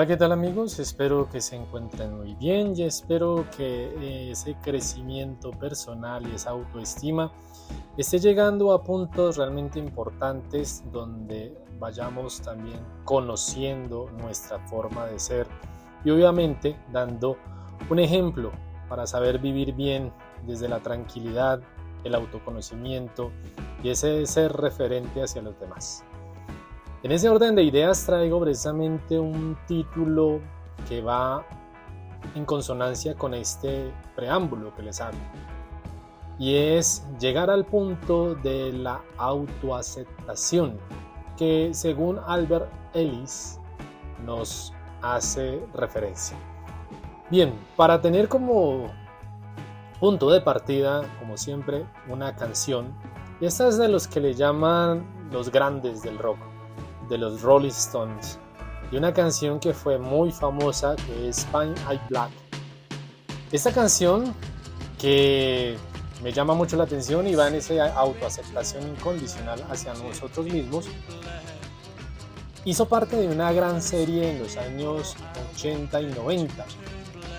Hola, ¿qué tal amigos? Espero que se encuentren muy bien y espero que ese crecimiento personal y esa autoestima esté llegando a puntos realmente importantes donde vayamos también conociendo nuestra forma de ser y obviamente dando un ejemplo para saber vivir bien desde la tranquilidad, el autoconocimiento y ese ser referente hacia los demás. En ese orden de ideas traigo precisamente un título que va en consonancia con este preámbulo que les hablo. Y es llegar al punto de la autoaceptación, que según Albert Ellis nos hace referencia. Bien, para tener como punto de partida, como siempre, una canción, y esta es de los que le llaman los grandes del rock de los Rolling Stones y una canción que fue muy famosa que es Pine Eye Black. Esta canción que me llama mucho la atención y va en esa autoaceptación incondicional hacia nosotros mismos, hizo parte de una gran serie en los años 80 y 90.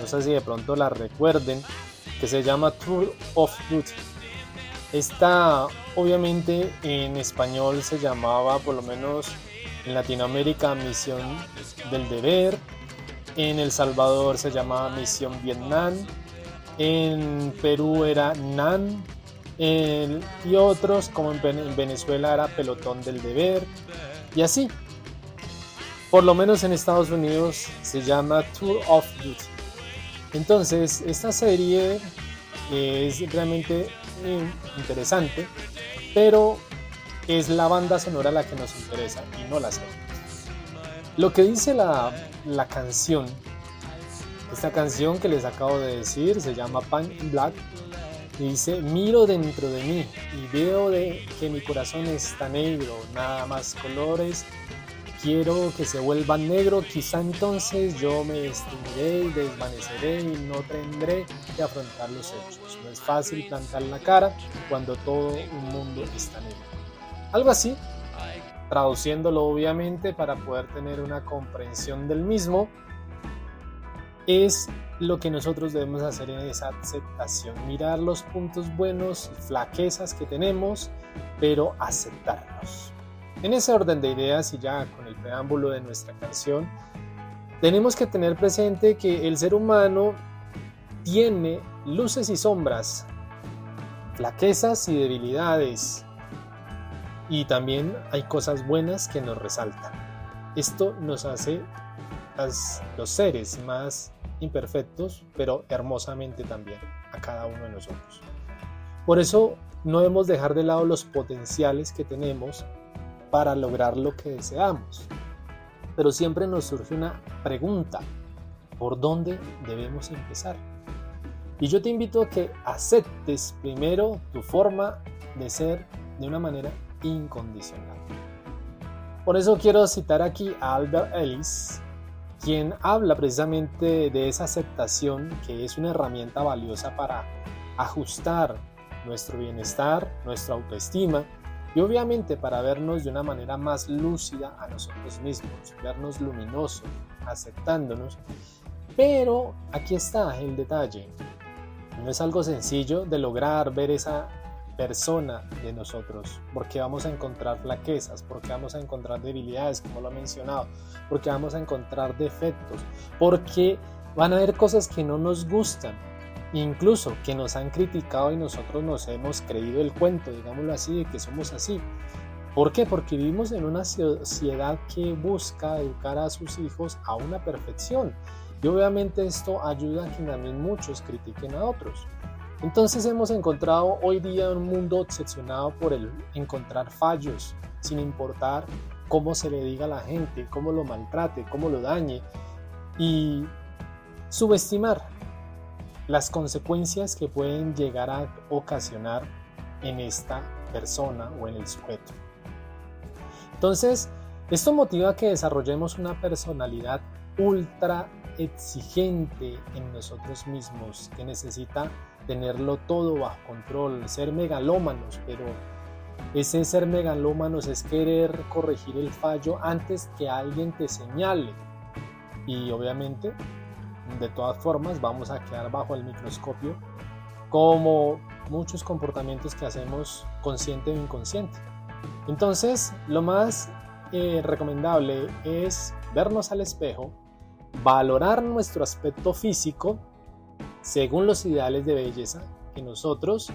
No sé si de pronto la recuerden, que se llama Tour of Duty. Esta obviamente en español se llamaba por lo menos en Latinoamérica Misión del Deber, en El Salvador se llamaba Misión Vietnam, en Perú era NAN, y otros como en Venezuela era Pelotón del Deber, y así. Por lo menos en Estados Unidos se llama Tour of Duty. Entonces, esta serie es realmente interesante, pero es la banda sonora la que nos interesa y no la serie. Lo que dice la, la canción, esta canción que les acabo de decir, se llama Pan Black, dice, miro dentro de mí y veo de que mi corazón está negro, nada más colores, quiero que se vuelva negro, quizá entonces yo me extinguiré y desvaneceré y no tendré que afrontar los hechos. No es fácil plantar la cara cuando todo un mundo está negro. Algo así, traduciéndolo obviamente para poder tener una comprensión del mismo, es lo que nosotros debemos hacer en esa aceptación, mirar los puntos buenos y flaquezas que tenemos, pero aceptarlos. En ese orden de ideas y ya con el preámbulo de nuestra canción, tenemos que tener presente que el ser humano tiene luces y sombras, flaquezas y debilidades, y también hay cosas buenas que nos resaltan. Esto nos hace los seres más imperfectos, pero hermosamente también a cada uno de nosotros. Por eso no debemos dejar de lado los potenciales que tenemos para lograr lo que deseamos. Pero siempre nos surge una pregunta, ¿por dónde debemos empezar? Y yo te invito a que aceptes primero tu forma de ser de una manera incondicional. Por eso quiero citar aquí a Albert Ellis, quien habla precisamente de esa aceptación que es una herramienta valiosa para ajustar nuestro bienestar, nuestra autoestima y obviamente para vernos de una manera más lúcida a nosotros mismos, vernos luminosos, aceptándonos. Pero aquí está el detalle. No es algo sencillo de lograr ver esa persona de nosotros, porque vamos a encontrar flaquezas, porque vamos a encontrar debilidades, como lo he mencionado, porque vamos a encontrar defectos, porque van a haber cosas que no nos gustan, incluso que nos han criticado y nosotros nos hemos creído el cuento, digámoslo así, de que somos así. ¿Por qué? Porque vivimos en una sociedad que busca educar a sus hijos a una perfección. Y obviamente esto ayuda a que también muchos critiquen a otros. Entonces hemos encontrado hoy día un mundo obsesionado por el encontrar fallos, sin importar cómo se le diga a la gente, cómo lo maltrate, cómo lo dañe, y subestimar las consecuencias que pueden llegar a ocasionar en esta persona o en el sujeto. Entonces, esto motiva que desarrollemos una personalidad ultra exigente en nosotros mismos, que necesita tenerlo todo bajo control, ser megalómanos, pero ese ser megalómanos es querer corregir el fallo antes que alguien te señale. y obviamente de todas formas vamos a quedar bajo el microscopio como muchos comportamientos que hacemos consciente o inconsciente. Entonces, lo más eh, recomendable es vernos al espejo, valorar nuestro aspecto físico según los ideales de belleza que nosotros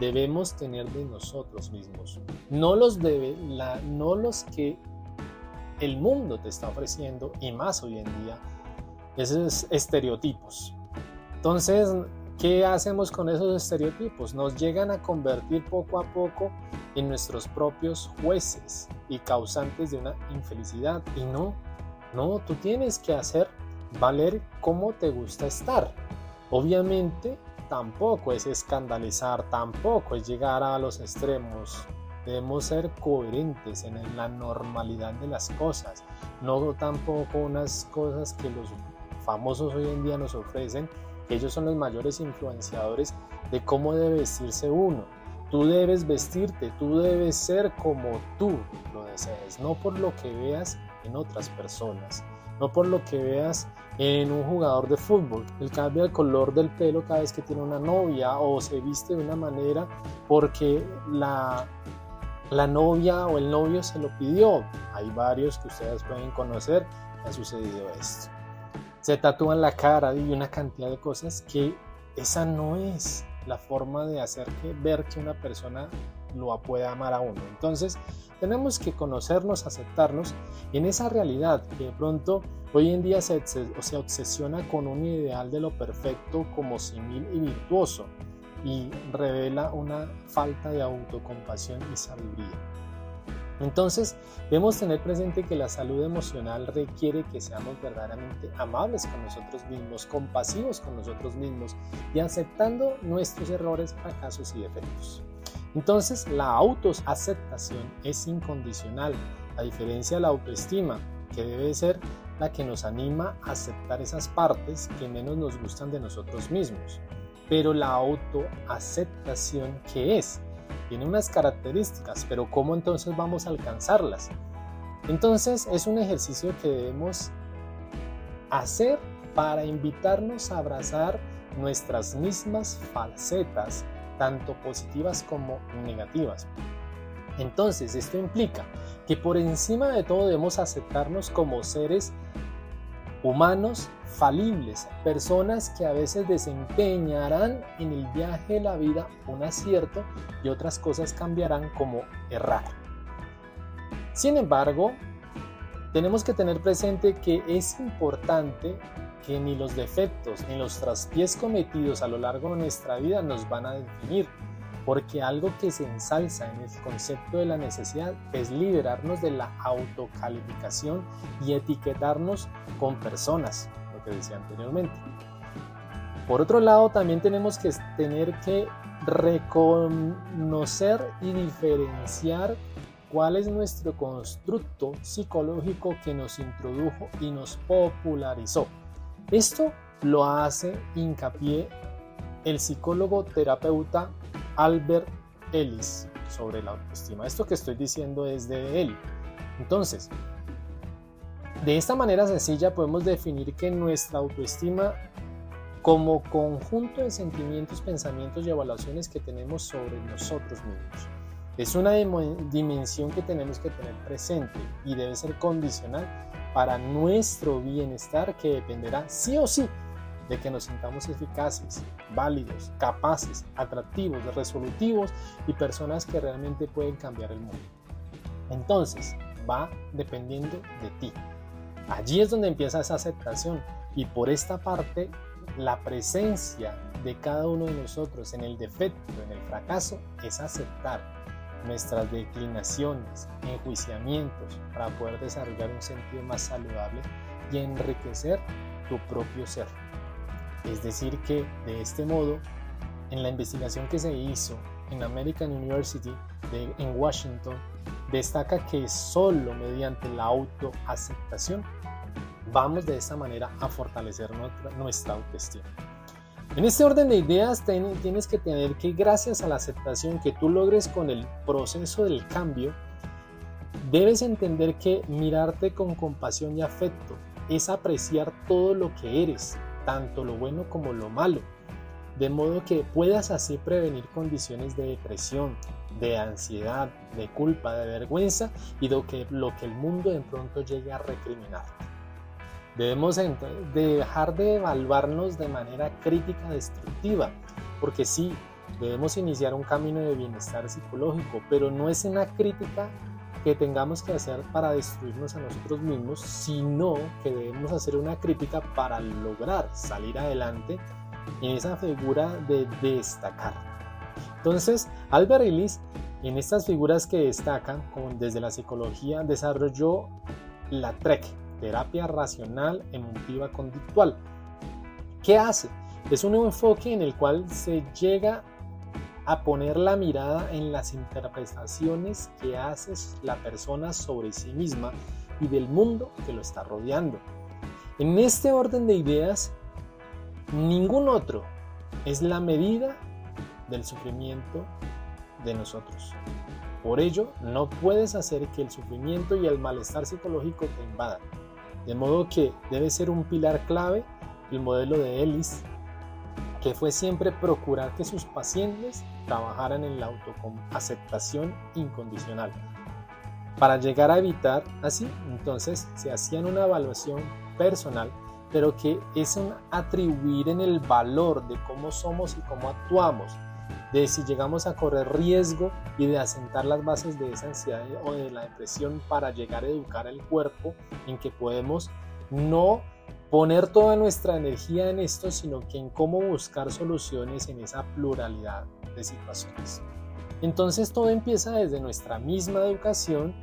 debemos tener de nosotros mismos, no los, que el mundo te está ofreciendo y más hoy en día, esos estereotipos. Entonces, ¿qué hacemos con esos estereotipos? Nos llegan a convertir poco a poco en nuestros propios jueces y causantes de una infelicidad. Y no, no, tú tienes que hacer valer cómo te gusta estar. Obviamente, tampoco es escandalizar, tampoco es llegar a los extremos. Debemos ser coherentes en la normalidad de las cosas, no tampoco unas cosas que los famosos hoy en día nos ofrecen, que ellos son los mayores influenciadores de cómo debe vestirse uno. Tú debes vestirte, tú debes ser como tú lo desees, no por lo que veas en otras personas no por lo que veas en un jugador de fútbol. Él cambia el color del pelo cada vez que tiene una novia o se viste de una manera porque la, la novia o el novio se lo pidió. Hay varios que ustedes pueden conocer que ha sucedido esto. Se tatúan la cara y una cantidad de cosas que esa no es la forma de hacer que ver que una persona lo puede amar a uno. Entonces, tenemos que conocernos, aceptarnos en esa realidad que de pronto hoy en día se, se, obsesiona con un ideal de lo perfecto como simil y virtuoso y revela una falta de autocompasión y sabiduría. Entonces, debemos tener presente que la salud emocional requiere que seamos verdaderamente amables con nosotros mismos, compasivos con nosotros mismos y aceptando nuestros errores, fracasos y defectos. Entonces, la autoaceptación es incondicional, a diferencia de la autoestima, que debe ser la que nos anima a aceptar esas partes que menos nos gustan de nosotros mismos. Pero la autoaceptación, ¿qué es? Tiene unas características, pero ¿cómo entonces vamos a alcanzarlas? Entonces es un ejercicio que debemos hacer para invitarnos a abrazar nuestras mismas falsetas tanto positivas como negativas. Entonces, esto implica que por encima de todo debemos aceptarnos como seres humanos falibles, personas que a veces desempeñarán en el viaje de la vida un acierto y otras cosas cambiarán como errar. Sin embargo, tenemos que tener presente que es importante que ni los defectos ni los traspiés cometidos a lo largo de nuestra vida nos van a definir, porque algo que se ensalza en el concepto de la necesidad es liberarnos de la autocalificación y etiquetarnos con personas, lo que decía anteriormente. Por otro lado, también tenemos que tener que reconocer y diferenciar cuál es nuestro constructo psicológico que nos introdujo y nos popularizó. Esto lo hace hincapié el psicólogo terapeuta Albert Ellis sobre la autoestima. Esto que estoy diciendo es de él. Entonces, de esta manera sencilla podemos definir que nuestra autoestima como conjunto de sentimientos, pensamientos y evaluaciones que tenemos sobre nosotros mismos. Es una dimensión que tenemos que tener presente y debe ser condicional para nuestro bienestar que dependerá sí o sí de que nos sintamos eficaces, válidos, capaces, atractivos, resolutivos y personas que realmente pueden cambiar el mundo. Entonces, va dependiendo de ti. Allí es donde empieza esa aceptación y por esta parte la presencia de cada uno de nosotros en el defecto, en el fracaso, es aceptar nuestras declinaciones, enjuiciamientos, para poder desarrollar un sentido más saludable y enriquecer tu propio ser. Es decir, que de este modo, en la investigación que se hizo en American University de, en Washington, destaca que solo mediante la autoaceptación vamos de esta manera a fortalecer nuestra, nuestra autoestima. En este orden de ideas tienes que tener que gracias a la aceptación que tú logres con el proceso del cambio, debes entender que mirarte con compasión y afecto es apreciar todo lo que eres, tanto lo bueno como lo malo, de modo que puedas así prevenir condiciones de depresión, de ansiedad, de culpa, de vergüenza y de que, lo que el mundo de pronto llegue a recriminar. Debemos dejar de evaluarnos de manera crítica destructiva, porque sí, debemos iniciar un camino de bienestar psicológico, pero no es una crítica que tengamos que hacer para destruirnos a nosotros mismos, sino que debemos hacer una crítica para lograr salir adelante en esa figura de destacar. Entonces, Albert Ellis, en estas figuras que destacan desde la psicología, desarrolló la TREC, terapia racional emotiva conductual. ¿Qué hace? Es un enfoque en el cual se llega a poner la mirada en las interpretaciones que hace la persona sobre sí misma y del mundo que lo está rodeando. En este orden de ideas, ningún otro es la medida del sufrimiento de nosotros. Por ello, no puedes hacer que el sufrimiento y el malestar psicológico te invadan. De modo que debe ser un pilar clave el modelo de Ellis, que fue siempre procurar que sus pacientes trabajaran en la autoaceptación incondicional. Para llegar a evitar así, entonces se hacían una evaluación personal, pero que es un atribuir en el valor de cómo somos y cómo actuamos, de si llegamos a correr riesgo y de asentar las bases de esa ansiedad o de la depresión para llegar a educar al cuerpo en que podemos no poner toda nuestra energía en esto, sino que en cómo buscar soluciones en esa pluralidad de situaciones. Entonces todo empieza desde nuestra misma educación,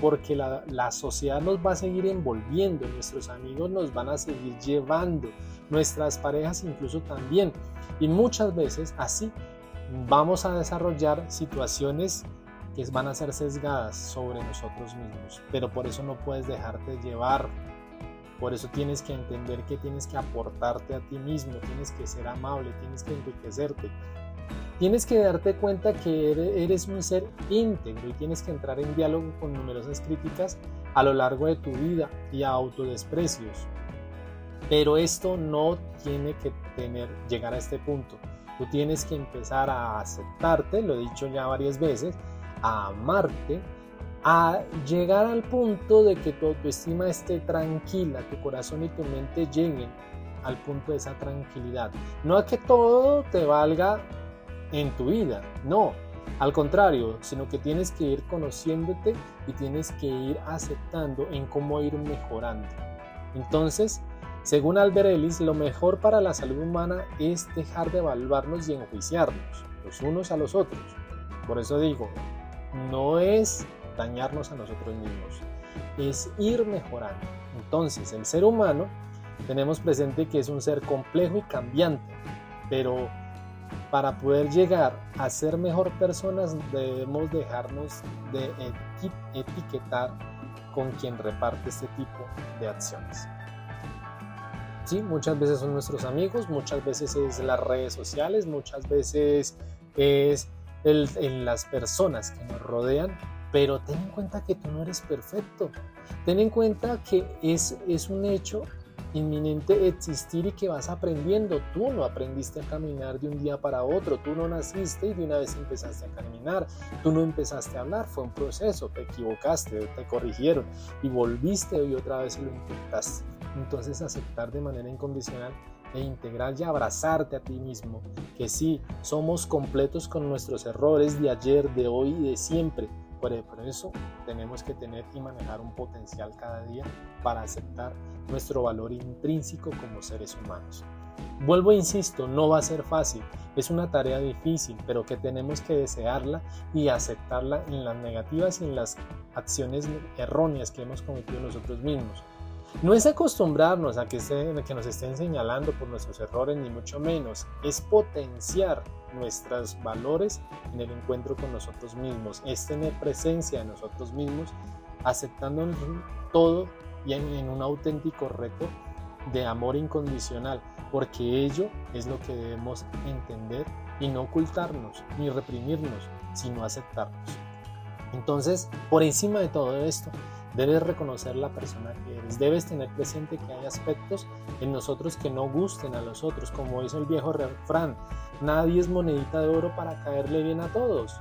porque la, la, sociedad nos va a seguir envolviendo, nuestros amigos nos van a seguir llevando, nuestras parejas incluso también. Y muchas veces así vamos a desarrollar situaciones que van a ser sesgadas sobre nosotros mismos, pero por eso no puedes dejarte llevar por eso tienes que entender que tienes que aportarte a ti mismo, tienes que ser amable, tienes que enriquecerte. Tienes que darte cuenta que eres un ser íntegro y tienes que entrar en diálogo con numerosas críticas a lo largo de tu vida y a autodesprecios. Pero esto no tiene que tener, llegar a este punto. Tú tienes que empezar a aceptarte, lo he dicho ya varias veces, a amarte, a llegar al punto de que tu autoestima esté tranquila, tu corazón y tu mente lleguen al punto de esa tranquilidad. No a que todo te valga en tu vida, no, al contrario, sino que tienes que ir conociéndote y tienes que ir aceptando en cómo ir mejorando. Entonces, según Albert Ellis, lo mejor para la salud humana es dejar de evaluarnos y enjuiciarnos los unos a los otros. Por eso digo, no es dañarnos a nosotros mismos, es ir mejorando. Entonces, el ser humano tenemos presente que es un ser complejo y cambiante, pero para poder llegar a ser mejor personas debemos dejarnos de etiquetar con quien reparte este tipo de acciones. Sí, muchas veces son nuestros amigos, muchas veces es las redes sociales, muchas veces es el, las personas que nos rodean, pero ten en cuenta que tú no eres perfecto. Ten en cuenta que es, es un hecho inminente existir y que vas aprendiendo. Tú no aprendiste a caminar de un día para otro, tú no naciste y de una vez empezaste a caminar, tú no empezaste a hablar, fue un proceso, te equivocaste, te corrigieron y volviste y otra vez lo intentaste. Entonces aceptar de manera incondicional e integral y abrazarte a ti mismo, que sí, somos completos con nuestros errores de ayer, de hoy y de siempre, por eso tenemos que tener y manejar un potencial cada día para aceptar nuestro valor intrínseco como seres humanos. Vuelvo e insisto, no va a ser fácil, es una tarea difícil, pero que tenemos que desearla y aceptarla en las negativas y en las acciones erróneas que hemos cometido nosotros mismos. No es acostumbrarnos a que, nos estén señalando por nuestros errores, ni mucho menos. Es potenciar nuestros valores en el encuentro con nosotros mismos. Es tener presencia en nosotros mismos, aceptando todo y en un auténtico reto de amor incondicional, porque ello es lo que debemos entender y no ocultarnos ni reprimirnos, sino aceptarnos. Entonces, por encima de todo esto, Debes reconocer la persona que eres. Debes tener presente que hay aspectos en nosotros que no gusten a los otros, como dice el viejo refrán. Nadie es monedita de oro para caerle bien a todos.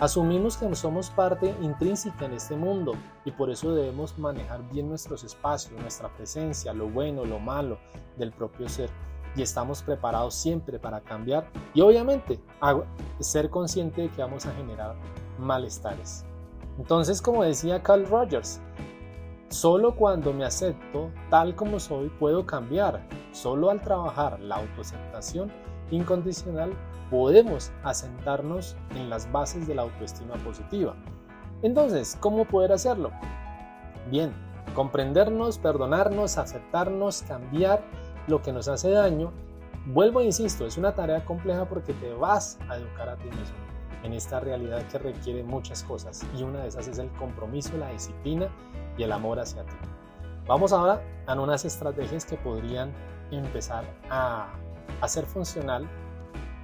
Asumimos que somos parte intrínseca en este mundo y por eso debemos manejar bien nuestros espacios, nuestra presencia, lo bueno, lo malo del propio ser. Y estamos preparados siempre para cambiar y obviamente ser consciente de que vamos a generar malestares. Entonces, como decía Carl Rogers, solo cuando me acepto tal como soy puedo cambiar. Solo al trabajar la autoaceptación incondicional podemos asentarnos en las bases de la autoestima positiva. Entonces, ¿cómo poder hacerlo? Bien, comprendernos, perdonarnos, aceptarnos, cambiar lo que nos hace daño. Vuelvo e insisto, es una tarea compleja porque te vas a educar a ti mismo en esta realidad que requiere muchas cosas y una de esas es el compromiso, la disciplina y el amor hacia ti. Vamos ahora a unas estrategias que podrían empezar a hacer funcional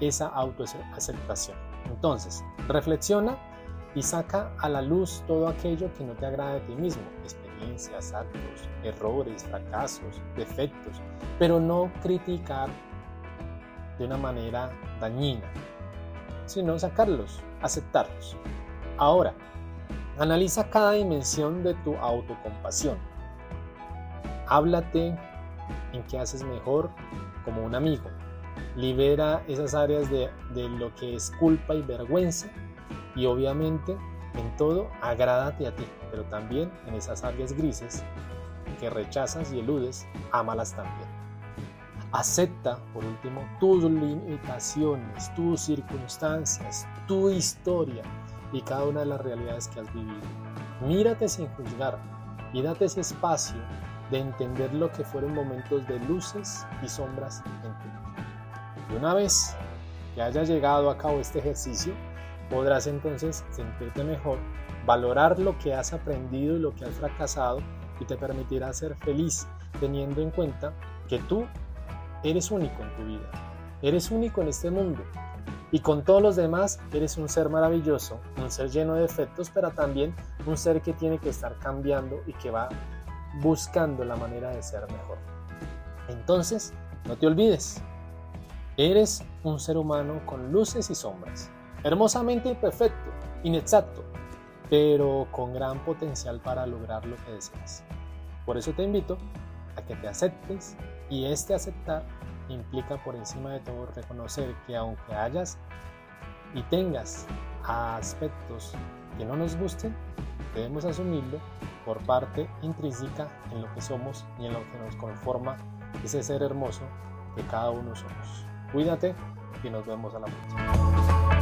esa autoaceptación. Entonces, reflexiona y saca a la luz todo aquello que no te agrada de ti mismo, experiencias, actos, errores, fracasos, defectos, pero no criticar de una manera dañina, sino sacarlos, aceptarlos. Ahora, analiza cada dimensión de tu autocompasión. Háblate en qué haces mejor como un amigo. Libera esas áreas de, de lo que es culpa y vergüenza y obviamente en todo agrádate a ti, pero también en esas áreas grises que rechazas y eludes, ámalas también. Acepta, por último, tus limitaciones, tus circunstancias, tu historia y cada una de las realidades que has vivido. Mírate sin juzgar y date ese espacio de entender lo que fueron momentos de luces y sombras en tu vida. Y una vez que hayas llegado a cabo este ejercicio, podrás entonces sentirte mejor, valorar lo que has aprendido y lo que has fracasado y te permitirá ser feliz teniendo en cuenta que tú Eres único en tu vida. Eres único en este mundo. Y con todos los demás eres un ser maravilloso, un ser lleno de defectos, pero también un ser que tiene que estar cambiando y que va buscando la manera de ser mejor. Entonces, no te olvides, eres un ser humano con luces y sombras, hermosamente imperfecto, inexacto, pero con gran potencial para lograr lo que deseas. Por eso te invito a que te aceptes y este aceptar implica por encima de todo reconocer que aunque hayas y tengas aspectos que no nos gusten, debemos asumirlo por parte intrínseca en lo que somos y en lo que nos conforma ese ser hermoso que cada uno somos. Cuídate y nos vemos a la próxima.